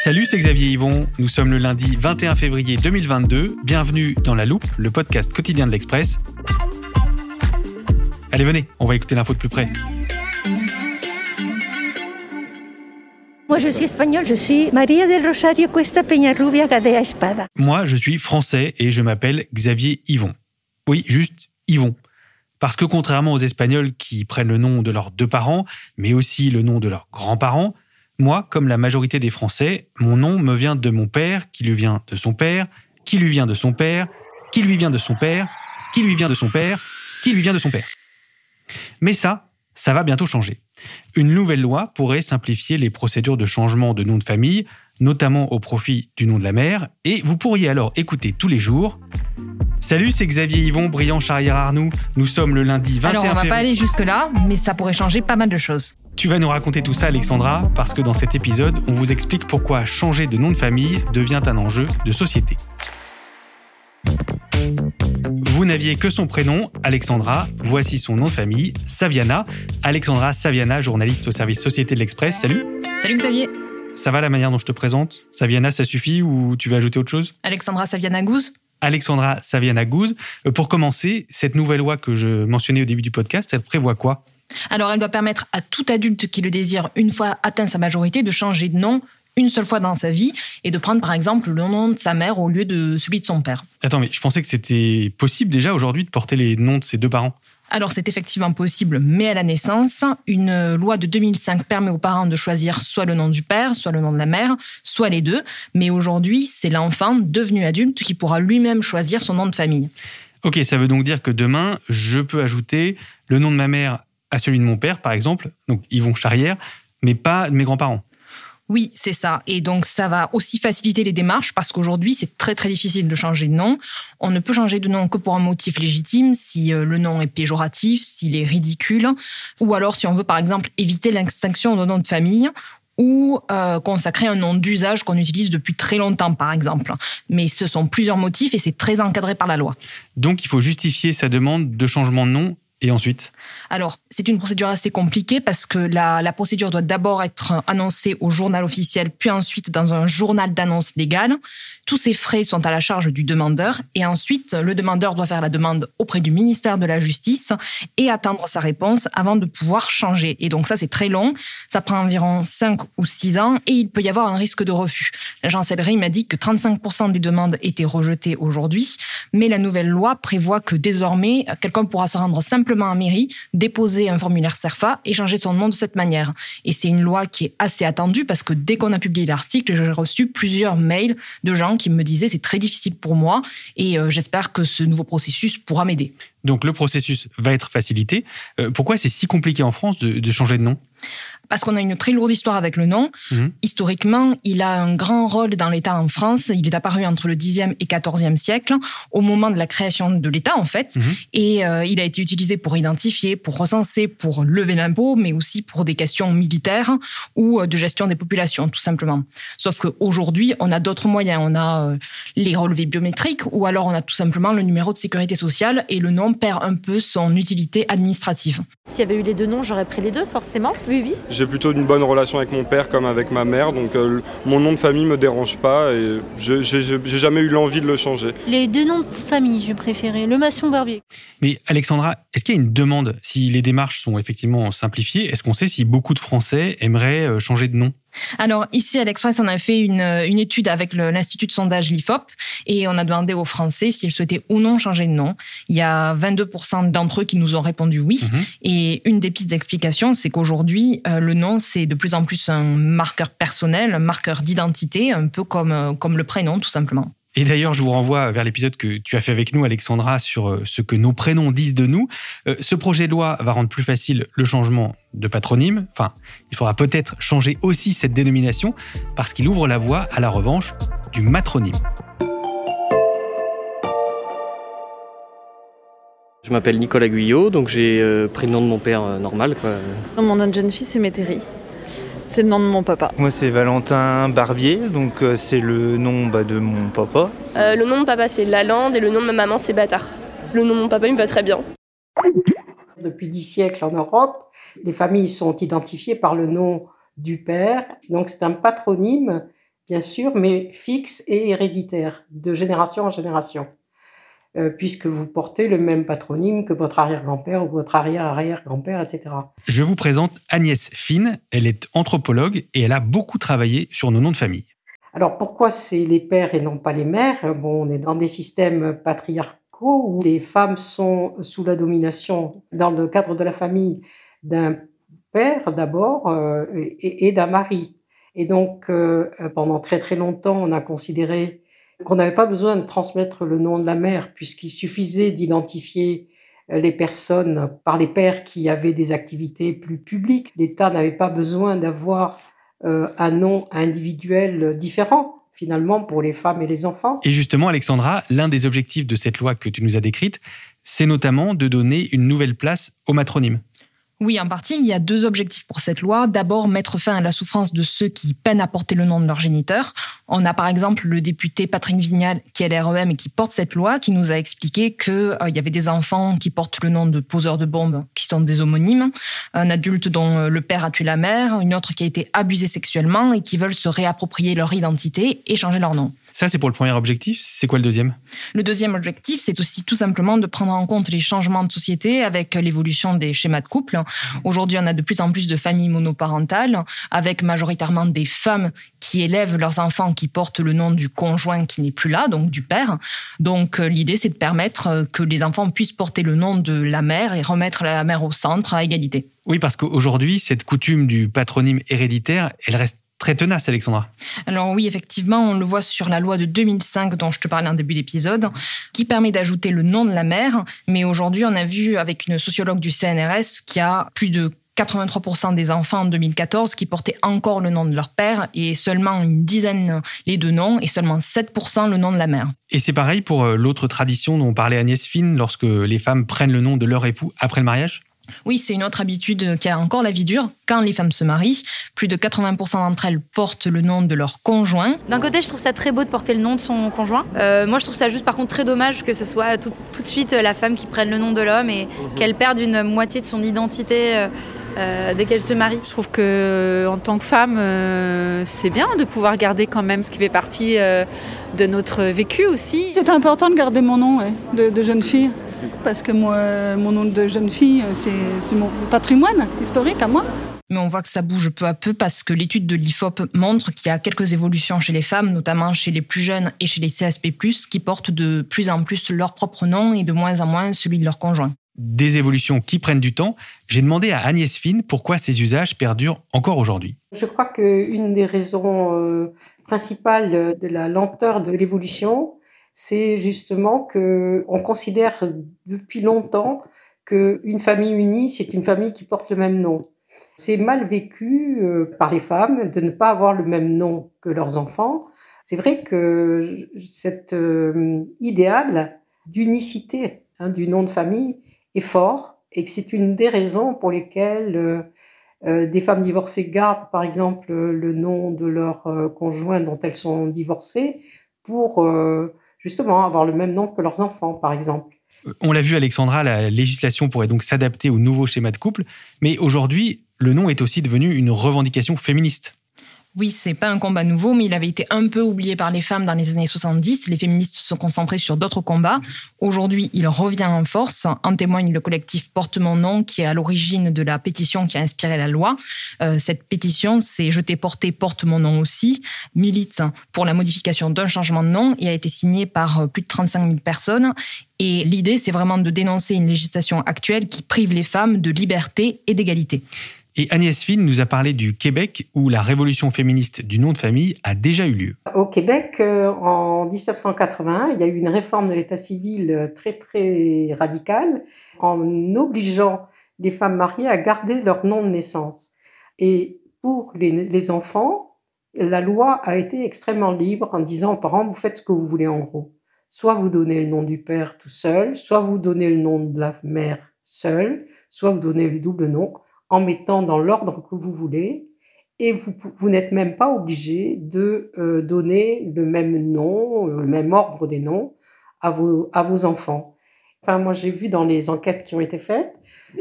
Salut, c'est Xavier Yvon. Nous sommes le lundi 21 février 2022. Bienvenue dans La Loupe, le podcast quotidien de l'Express. Allez, venez, on va écouter l'info de plus près. Moi, je suis espagnole, je suis María del Rosario Cuesta Peñarrubia Gadea Espada. Moi, je suis français et je m'appelle Xavier Yvon. Oui, juste Yvon. Parce que contrairement aux Espagnols qui prennent le nom de leurs deux parents, mais aussi le nom de leurs grands-parents, moi, comme la majorité des Français, mon nom me vient de mon père, qui lui vient de son père, qui lui vient de son père, qui lui vient de son père, qui lui vient de son père, qui lui vient de son père. Mais ça, ça va bientôt changer. Une nouvelle loi pourrait simplifier les procédures de changement de nom de famille, notamment au profit du nom de la mère, et vous pourriez alors écouter tous les jours Salut, c'est Xavier Yvon, brillant charrière Arnoux. Nous sommes le lundi 21 Alors, on va février. pas aller jusque-là, mais ça pourrait changer pas mal de choses. Tu vas nous raconter tout ça, Alexandra, parce que dans cet épisode, on vous explique pourquoi changer de nom de famille devient un enjeu de société. Vous n'aviez que son prénom, Alexandra. Voici son nom de famille, Saviana. Alexandra Saviana, journaliste au service Société de l'Express. Salut. Salut Xavier. Ça va la manière dont je te présente? Saviana, ça suffit ou tu veux ajouter autre chose? Alexandra Saviana Gouze. Alexandra Saviana Gouze. Euh, Pour commencer, cette nouvelle loi que je mentionnais au début du podcast, elle prévoit quoi? Alors, elle doit permettre à tout adulte qui le désire, une fois atteint sa majorité, de changer de nom une seule fois dans sa vie et de prendre par exemple le nom de sa mère au lieu de celui de son père. Attends, mais je pensais que c'était possible déjà aujourd'hui de porter les noms de ses deux parents. Alors c'est effectivement possible, mais à la naissance, une loi de 2005 permet aux parents de choisir soit le nom du père, soit le nom de la mère, soit les deux. Mais aujourd'hui, c'est l'enfant devenu adulte qui pourra lui-même choisir son nom de famille. Ok, ça veut donc dire que demain, je peux ajouter le nom de ma mère à celui de mon père, par exemple, donc Yvon Charrière, mais pas de mes grands-parents. Oui, c'est ça. Et donc, ça va aussi faciliter les démarches parce qu'aujourd'hui, c'est très, très difficile de changer de nom. On ne peut changer de nom que pour un motif légitime, si euh, le nom est péjoratif, s'il est ridicule, ou alors si on veut, par exemple, éviter l'extinction d'un nom de famille ou euh, consacrer un nom d'usage qu'on utilise depuis très longtemps, par exemple. Mais ce sont plusieurs motifs et c'est très encadré par la loi. Donc, il faut justifier sa demande de changement de nom et ensuite Alors, c'est une procédure assez compliquée parce que la, procédure doit d'abord être annoncée au journal officiel, puis ensuite dans un journal d'annonce légale. Tous ces frais sont à la charge du demandeur et ensuite, le demandeur doit faire la demande auprès du ministère de la Justice et attendre sa réponse avant de pouvoir changer. Et donc ça, c'est très long. Ça prend environ 5 ou 6 ans et il peut y avoir un risque de refus. La chancellerie m'a dit que 35% des demandes étaient rejetées aujourd'hui, mais la nouvelle loi prévoit que désormais, quelqu'un pourra se rendre simplement en mairie, déposer un formulaire CERFA et changer son nom de cette manière. Et c'est une loi qui est assez attendue parce que dès qu'on a publié l'article, j'ai reçu plusieurs mails de gens qui me disaient c'est très difficile pour moi et euh, j'espère que ce nouveau processus pourra m'aider. Donc, le processus va être facilité. Euh, pourquoi c'est si compliqué en France de, de changer de nom? Parce qu'on a une très lourde histoire avec le nom. Mhm. Historiquement, il a un grand rôle dans l'État en France. Il est apparu entre le 10e et 14e siècle, au moment de la création de l'État, en fait. Mhm. Et euh, il a été utilisé pour identifier, pour recenser, pour lever l'impôt, mais aussi pour des questions militaires ou euh, de gestion des populations, tout simplement. Sauf qu'aujourd'hui, on a d'autres moyens. On a euh, les relevés biométriques ou alors on a tout simplement le numéro de sécurité sociale et le nom perd un peu son utilité administrative. S'il y avait eu les deux noms, j'aurais pris les deux, forcément. Oui, oui. J'ai plutôt une bonne relation avec mon père comme avec ma mère, donc euh, mon nom de famille me dérange pas et j'ai jamais eu l'envie de le changer. Les deux noms de famille, je préférais le Masson-Barbier. Mais Alexandra, est-ce qu'il y a une demande? Si les démarches sont effectivement simplifiées, est-ce qu'on sait si beaucoup de Français aimeraient euh, changer de nom? Alors ici à l'Express, on a fait une, une étude avec l'Institut de sondage l'IFOP et on a demandé aux Français s'ils souhaitaient ou non changer de nom. Il y a 22% d'entre eux qui nous ont répondu oui. Mhm. Et une des pistes d'explication, c'est qu'aujourd'hui, euh, le nom, c'est de plus en plus un marqueur personnel, un marqueur d'identité, un peu comme, euh, comme le prénom tout simplement. Et d'ailleurs, je vous renvoie vers l'épisode que tu as fait avec nous, Alexandra, sur euh, ce que nos prénoms disent de nous. Euh, ce projet de loi va rendre plus facile le changement de patronyme. Enfin, il faudra peut-être changer aussi cette dénomination parce qu'il ouvre la voie à la revanche du matronyme. Je m'appelle Nicolas Guyot, donc j'ai euh, pris le nom de mon père normal. Mon nom de jeune fille, c'est Métairie. C'est le nom de mon papa. Moi, c'est Valentin Barbier, donc euh, c'est le nom bah, de mon papa. Euh, le nom de papa, c'est Lalande et le nom de ma maman, c'est Bâtard. Le nom de mon papa, il me va très bien. Depuis dix siècles en Europe, les familles sont identifiées par le nom du père. Donc, c'est un patronyme, bien sûr, mais fixe et héréditaire, de génération en génération. Euh, puisque vous portez le même patronyme que votre arrière-grand-père ou votre arrière-arrière-grand-père, etc. Je vous présente Agnès Fine. Elle est anthropologue et elle a beaucoup travaillé sur nos noms de famille. Alors pourquoi c'est les pères et non pas les mères? Bon, on est dans des systèmes patriarcaux où les femmes sont sous la domination, dans le cadre de la famille, d'un père d'abord euh, et, d'un mari. Et donc, euh, pendant très très longtemps, on a considéré qu'on n'avait pas besoin de transmettre le nom de la mère, puisqu'il suffisait d'identifier euh, les personnes par les pères qui avaient des activités plus publiques. L'État n'avait pas besoin d'avoir euh, un nom individuel différent finalement pour les femmes et les enfants. Et justement, Alexandra, l'un des objectifs de cette loi que tu nous as décrite, c'est notamment de donner une nouvelle place au matronyme. Oui, en partie, il y a deux objectifs pour cette loi. D'abord, mettre fin à la souffrance de ceux qui peinent à porter le nom de leur géniteur. On a par exemple le député Patrick Vignal, qui est l'REM et qui porte cette loi, qui nous a expliqué qu'il euh, y avait des enfants qui portent le nom de poseurs de bombes, qui sont des homonymes, un adulte dont euh, le père a tué la mère, une autre qui a été abusée sexuellement et qui veulent se réapproprier leur identité et changer leur nom. Ça, c'est pour le premier objectif. C'est quoi le deuxième? Le deuxième objectif, c'est aussi tout simplement de prendre en compte les changements de société avec l'évolution des schémas de couple. Aujourd'hui, on a de plus en plus de familles monoparentales, avec majoritairement des femmes qui élèvent leurs enfants qui portent le nom du conjoint qui n'est plus là, donc du père. Donc euh, l'idée, c'est de permettre euh, que les enfants puissent porter le nom de la mère et remettre la mère au centre à égalité. Oui, parce qu'aujourd'hui, cette coutume du patronyme héréditaire, elle reste très tenace, Alexandra. Alors oui, effectivement, on le voit sur la loi de 2005 dont je te parlais en début d'épisode, qui permet d'ajouter le nom de la mère. Mais aujourd'hui, on a vu avec une sociologue du CNRS qu'il y a plus de 83% des enfants en 2014 qui portaient encore le nom de leur père et seulement une dizaine les deux noms et seulement 7% le nom de la mère. Et c'est pareil pour euh, l'autre tradition dont parlait Agnès Fine lorsque les femmes prennent le nom de leur époux après le mariage? Oui, c'est une autre habitude qui a encore la vie dure. Quand les femmes se marient, plus de 80% d'entre elles portent le nom de leur conjoint. D'un côté, je trouve ça très beau de porter le nom de son conjoint. Euh, moi, je trouve ça juste par contre très dommage que ce soit tout, de suite la femme qui prenne le nom de l'homme et qu'elle perde une moitié de son identité. Euh, euh, dès qu'elle se marie. Je trouve que en tant que femme, c'est bien de pouvoir garder quand même ce qui fait partie de notre vécu aussi. C'est important de garder mon nom de jeune fille parce que moi, mon nom de jeune fille, c'est mon patrimoine historique à moi. Mais on voit que ça bouge peu à peu parce que l'étude de l'IFOP montre qu'il y a quelques évolutions chez les femmes, notamment chez les plus jeunes et chez les CSP+, qui portent de plus en plus leur propre nom et de moins en moins celui de leur conjoint. Des évolutions qui prennent du temps. J'ai demandé à Agnès Fine pourquoi ces usages perdurent encore aujourd'hui. Je crois qu'une des raisons euh, principales de la lenteur de l'évolution, c'est justement que on considère depuis longtemps qu'une famille unie, c'est une famille qui porte le même nom. C'est mal vécu euh, par les femmes de ne pas avoir le même nom que leurs enfants. C'est vrai que cet euh, idéal d'unicité hein, du nom de famille fort et que c'est une des raisons pour lesquelles euh, des femmes divorcées gardent par exemple le nom de leur conjoint dont elles sont divorcées pour justement avoir le même nom que leurs enfants, par exemple. On l'a vu, Alexandra, la législation pourrait donc s'adapter au nouveau schéma de couple, mais aujourd'hui, le nom est aussi devenu une revendication féministe. Oui, c'est pas un combat nouveau, mais il avait été un peu oublié par les femmes dans les années 70. Les féministes se sont concentrés sur d'autres combats. Aujourd'hui, il revient en force. En témoigne le collectif Porte mon nom, qui est à l'origine de la pétition qui a inspiré la loi. Euh, cette pétition, c'est Je t'ai porté, porte mon nom aussi, milite pour la modification d'un changement de nom et a été signée par euh, plus de 35 000 personnes. Et l'idée, c'est vraiment de dénoncer une législation actuelle qui prive les femmes de liberté et d'égalité. Et Agnès Finn nous a parlé du Québec où la révolution féministe du nom de famille a déjà eu lieu. Au Québec, euh, en 1981, il y a eu une réforme de l'état civil euh, très très radicale en obligeant les femmes mariées à garder leur nom de naissance. Et pour les enfants, la loi a été extrêmement libre en disant aux parents, vous faites ce que vous voulez en gros. Soit vous donnez le nom du père tout seul, soit vous donnez le nom de la mère seule, soit vous donnez le double nom en mettant dans l'ordre que vous voulez. Et vous, vous n'êtes même pas obligé de euh, donner le même nom, le même ordre des noms à vos, à vos enfants. Enfin, moi, j'ai vu dans les enquêtes qui ont été faites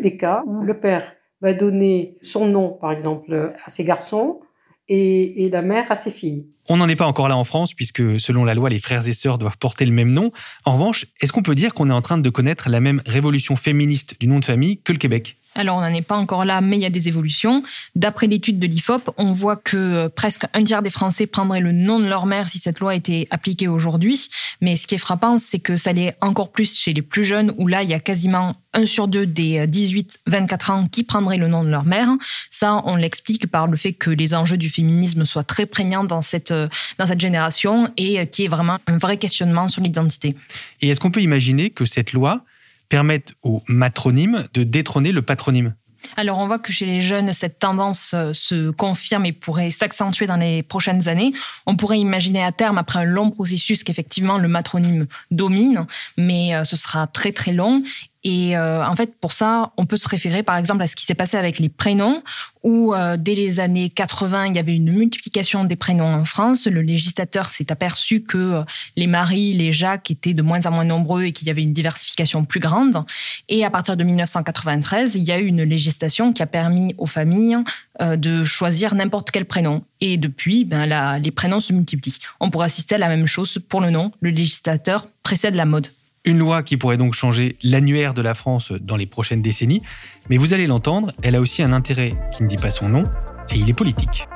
des cas où le père va donner son nom, par exemple, à ses garçons et, et la mère à ses filles. On n'en est pas encore là en France, puisque selon la loi, les frères et sœurs doivent porter le même nom. En revanche, est-ce qu'on peut dire qu'on est en train de connaître la même révolution féministe du nom de famille que le Québec? Alors, on n'en est pas encore là, mais il y a des évolutions. D'après l'étude de l'IFOP, on voit que euh, presque un tiers des Français prendraient le nom de leur mère si cette loi était appliquée aujourd'hui. Mais ce qui est frappant, c'est que ça l'est encore plus chez les plus jeunes, où là, il y a quasiment un sur deux des 18-24 ans qui prendraient le nom de leur mère. Ça, on l'explique par le fait que les enjeux du féminisme soient très prégnants dans cette, euh, dans cette génération et euh, qui est vraiment un vrai questionnement sur l'identité. Et est-ce qu'on peut imaginer que cette loi permettent au matronyme de détrôner le patronyme. Alors on voit que chez les jeunes, cette tendance euh, se confirme et pourrait s'accentuer dans les prochaines années. On pourrait imaginer à terme, après un long processus, qu'effectivement le matronyme domine, mais euh, ce sera très très long et euh, en fait, pour ça, on peut se référer par exemple à ce qui s'est passé avec les prénoms, où euh, dès les années 80, il y avait une multiplication des prénoms en France. Le législateur s'est aperçu que euh, les Marie, les Jacques étaient de moins en moins nombreux et qu'il y avait une diversification plus grande. Et à partir de 1993, il y a eu une législation qui a permis aux familles de choisir n'importe quel prénom. Et depuis, ben, les prénoms se multiplient. On pourrait assister à la même chose pour le nom. Le législateur précède la mode. Une loi qui pourrait donc changer l'annuaire de la France dans les prochaines décennies. Mais vous allez l'entendre, elle a aussi un intérêt qui ne dit pas son nom, et il est politique.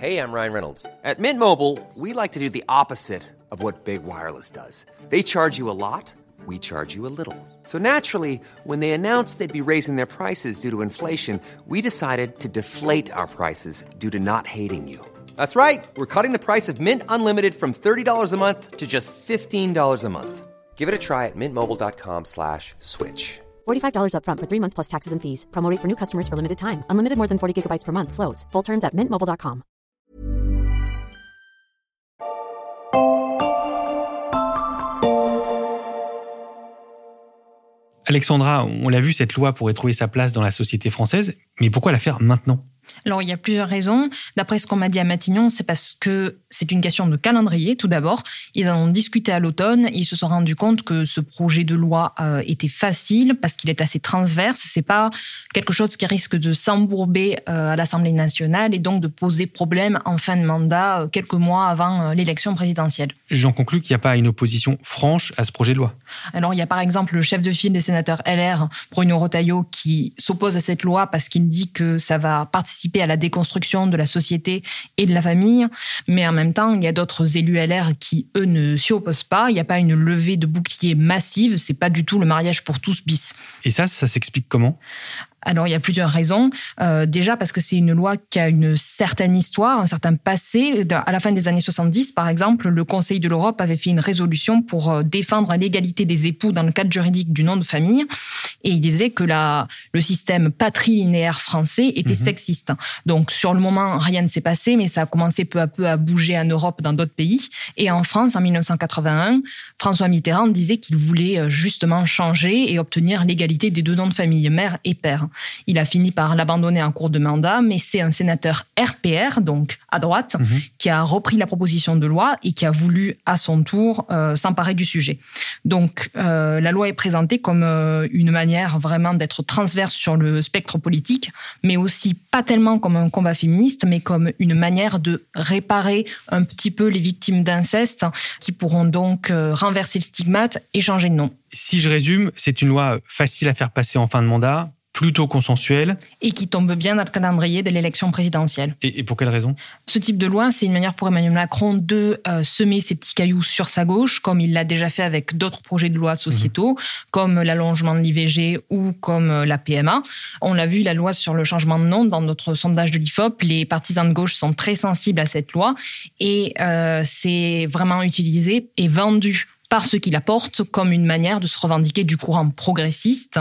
Hey, I'm Ryan Reynolds. At Mint Mobile, we like to do the opposite of what Big Wireless does. They charge you a lot, we charge you a little. So naturally, when they announced they'd be raising their prices due to inflation, we decided to deflate our prices due to not hating you. That's right. We're cutting the price of Mint Unlimited from $30 a month to just $15 a month. Give it a try at mintmobile.com slash switch. $45 upfront for three months plus taxes and fees. Promote for new customers for limited time. Unlimited more than 40 gigabytes per month. Slows. Full terms at mintmobile.com. Alexandra, on l'a vu, cette loi pourrait trouver sa place dans la société française, mais pourquoi la faire maintenant? Alors, il y a plusieurs raisons. D'après ce qu'on m'a dit à Matignon, c'est parce que c'est une question de calendrier, tout d'abord. Ils en ont discuté à l'automne ils se sont rendus compte que ce projet de loi euh, était facile parce qu'il est assez transverse. C'est pas quelque chose qui risque de s'embourber euh, à l'Assemblée nationale et donc de poser problème en fin de mandat, euh, quelques mois avant l'élection présidentielle. J'en conclus qu'il n'y a pas une opposition franche à ce projet de loi. Alors, il y a par exemple le chef de file des sénateurs LR, Bruno Rotaillot, qui s'oppose à cette loi parce qu'il dit que ça va participer à la déconstruction de la société et de la famille. Mais en même temps, il y a d'autres élus LR qui, eux, ne s'y opposent pas. Il n'y a pas une levée de bouclier massive. C'est pas du tout le mariage pour tous bis. Et ça, ça s'explique comment? Alors il y a plusieurs raisons. Euh, déjà parce que c'est une loi qui a une certaine histoire, un certain passé. À la fin des années 70, par exemple, le Conseil de l'Europe avait fait une résolution pour euh, défendre l'égalité des époux dans le cadre juridique du nom de famille, et il disait que la, le système patrilinéaire français était mhm. sexiste. Donc sur le moment, rien ne s'est passé, mais ça a commencé peu à peu à bouger en Europe, dans d'autres pays. Et en France, en 1981, François Mitterrand disait qu'il voulait euh, justement changer et obtenir l'égalité des deux noms de famille, mère et père. Il a fini par l'abandonner en cours de mandat, mais c'est un sénateur RPR, donc à droite, Mhm. qui a repris la proposition de loi et qui a voulu à son tour euh, s'emparer du sujet. Donc euh, la loi est présentée comme euh, une manière vraiment d'être transverse sur le spectre politique, mais aussi pas tellement comme un combat féministe, mais comme une manière de réparer un petit peu les victimes d'inceste qui pourront donc renverser le stigmate et changer de nom. Si je résume, c'est une loi facile à faire passer en fin de mandat, plutôt consensuelle. Et qui tombe bien dans le calendrier de l'élection présidentielle. Et, et pour quelle raison? Ce type de loi, c'est une manière pour Emmanuel Macron de euh, semer ses petits cailloux sur sa gauche, comme il l'a déjà fait avec d'autres projets de loi sociétaux, comme l'allongement de l'IVG ou comme euh, la PMA. On l'a vu, la loi sur le changement de nom, dans notre sondage de l'IFOP, les partisans de gauche sont très sensibles à cette loi et euh, c'est vraiment utilisé et vendu par ceux qui la portent comme une manière de se revendiquer du courant progressiste.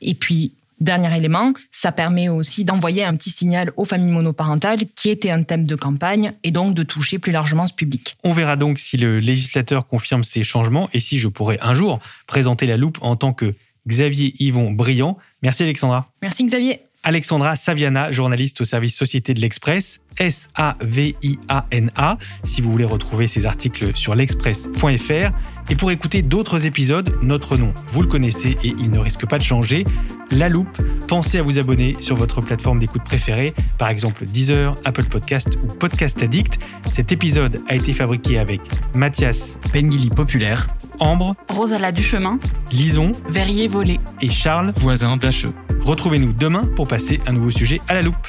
Et puis, Dernier élément, ça permet aussi d'envoyer un petit signal aux familles monoparentales qui était un thème de campagne et donc de toucher plus largement ce public. On verra donc si le législateur confirme ces changements et si je pourrai un jour présenter la loupe en tant que Xavier Yvon Brillant. Merci Alexandra. Merci Xavier. Alexandra Saviana, journaliste au service Société de l'Express, S-A-V-I-A-N-A, si vous voulez retrouver ces articles sur l'express.fr. Et pour écouter d'autres épisodes, notre nom, vous le connaissez et il ne risque pas de changer, La Loupe. Pensez à vous abonner sur votre plateforme d'écoute préférée, par exemple Deezer, Apple Podcast ou Podcast Addict. Cet épisode a été fabriqué avec Mathias Pengili Populaire, Ambre, Rosala Duchemin, Lison, Verrier Volé et Charles, voisin d'Acheux. Retrouvez-nous demain pour passer un nouveau sujet à la loupe.